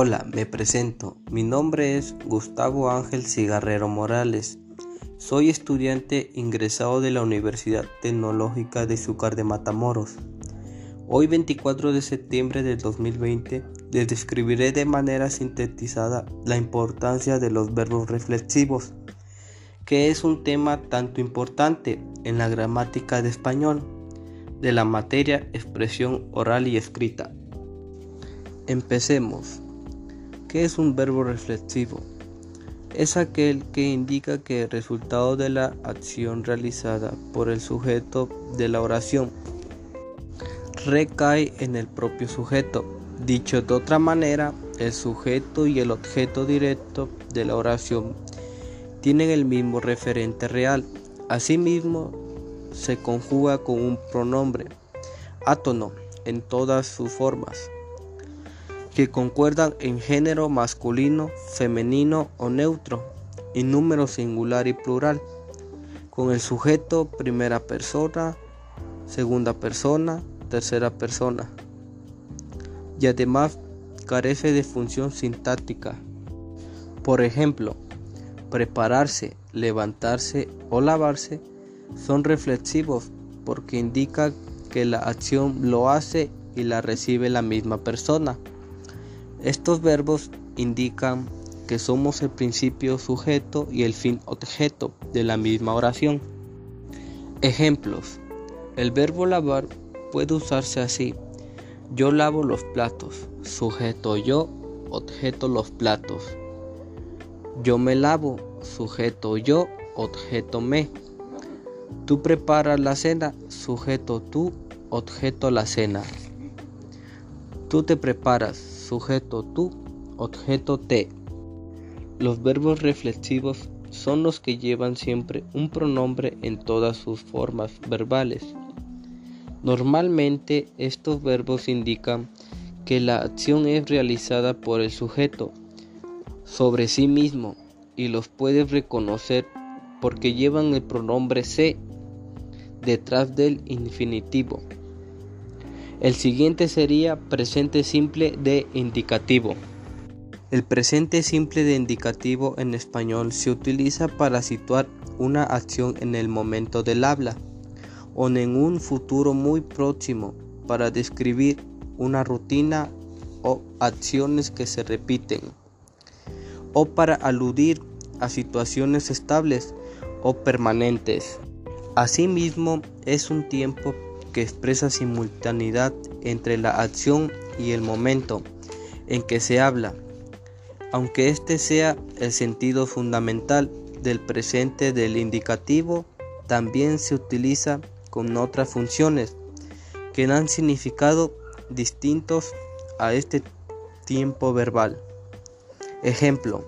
Hola, me presento. Mi nombre es Gustavo Ángel Cigarrero Morales. Soy estudiante ingresado de la Universidad Tecnológica de Zúcar de Matamoros. Hoy 24 de septiembre de 2020 les describiré de manera sintetizada la importancia de los verbos reflexivos, que es un tema tanto importante en la gramática de español, de la materia expresión oral y escrita. Empecemos. ¿Qué es un verbo reflexivo? Es aquel que indica que el resultado de la acción realizada por el sujeto de la oración recae en el propio sujeto. Dicho de otra manera, el sujeto y el objeto directo de la oración tienen el mismo referente real. Asimismo, se conjuga con un pronombre átono en todas sus formas que concuerdan en género masculino, femenino o neutro, y número singular y plural, con el sujeto primera persona, segunda persona, tercera persona, y además carece de función sintáctica. Por ejemplo, prepararse, levantarse o lavarse son reflexivos porque indica que la acción lo hace y la recibe la misma persona. Estos verbos indican que somos el principio sujeto y el fin objeto de la misma oración. Ejemplos. El verbo lavar puede usarse así. Yo lavo los platos. Sujeto yo, objeto los platos. Yo me lavo. Sujeto yo, objeto me. Tú preparas la cena. Sujeto tú, objeto la cena. Tú te preparas sujeto tú, objeto te. Los verbos reflexivos son los que llevan siempre un pronombre en todas sus formas verbales. Normalmente estos verbos indican que la acción es realizada por el sujeto sobre sí mismo y los puedes reconocer porque llevan el pronombre se detrás del infinitivo. El siguiente sería presente simple de indicativo. El presente simple de indicativo en español se utiliza para situar una acción en el momento del habla o en un futuro muy próximo para describir una rutina o acciones que se repiten o para aludir a situaciones estables o permanentes. Asimismo, es un tiempo que expresa simultaneidad entre la acción y el momento en que se habla, aunque este sea el sentido fundamental del presente del indicativo, también se utiliza con otras funciones que dan significado distintos a este tiempo verbal. Ejemplo,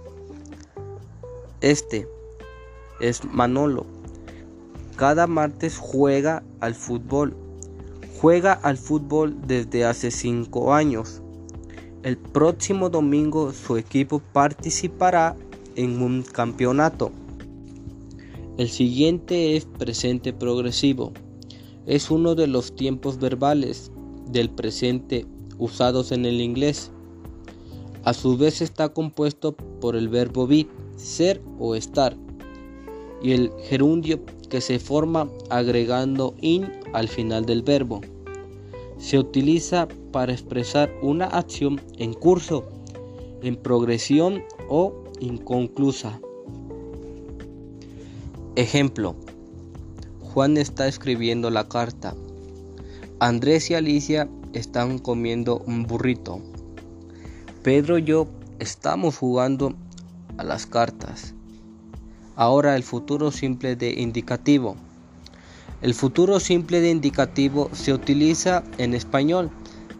este es Manolo. Cada martes juega al fútbol Juega al fútbol desde hace cinco años. El próximo domingo su equipo participará en un campeonato. El siguiente es presente progresivo. Es uno de los tiempos verbales del presente usados en el inglés. A su vez está compuesto por el verbo be, ser o estar, y el gerundio que se forma agregando in al final del verbo. Se utiliza para expresar una acción en curso, en progresión o inconclusa. Ejemplo. Juan está escribiendo la carta. Andrés y Alicia están comiendo un burrito. Pedro y yo estamos jugando a las cartas. Ahora el futuro simple de indicativo. El futuro simple de indicativo se utiliza en español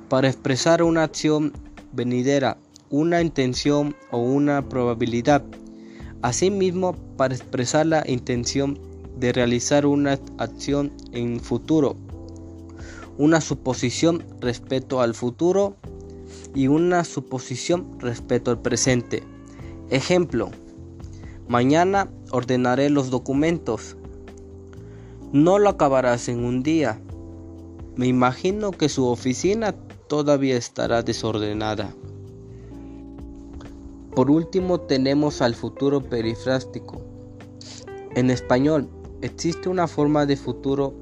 para expresar una acción venidera, una intención o una probabilidad. Asimismo, para expresar la intención de realizar una acción en futuro, una suposición respecto al futuro y una suposición respecto al presente. Ejemplo, mañana ordenaré los documentos. No lo acabarás en un día. Me imagino que su oficina todavía estará desordenada. Por último tenemos al futuro perifrástico. En español existe una forma de futuro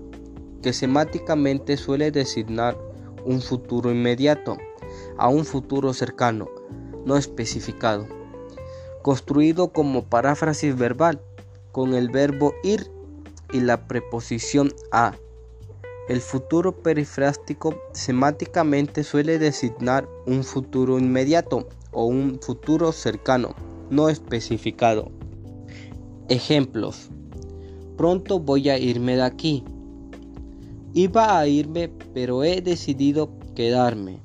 que semáticamente suele designar un futuro inmediato a un futuro cercano, no especificado, construido como paráfrasis verbal con el verbo ir y la preposición a. El futuro perifrástico semáticamente suele designar un futuro inmediato o un futuro cercano, no especificado. Ejemplos. Pronto voy a irme de aquí. Iba a irme, pero he decidido quedarme.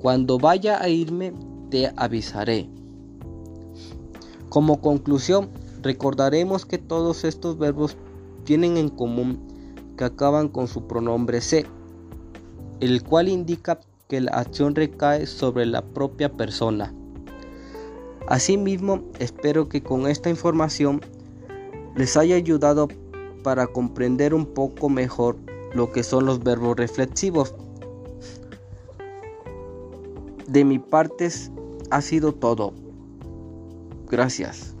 Cuando vaya a irme, te avisaré. Como conclusión, recordaremos que todos estos verbos tienen en común que acaban con su pronombre se, el cual indica que la acción recae sobre la propia persona. Asimismo, espero que con esta información les haya ayudado para comprender un poco mejor lo que son los verbos reflexivos. De mi parte ha sido todo. Gracias.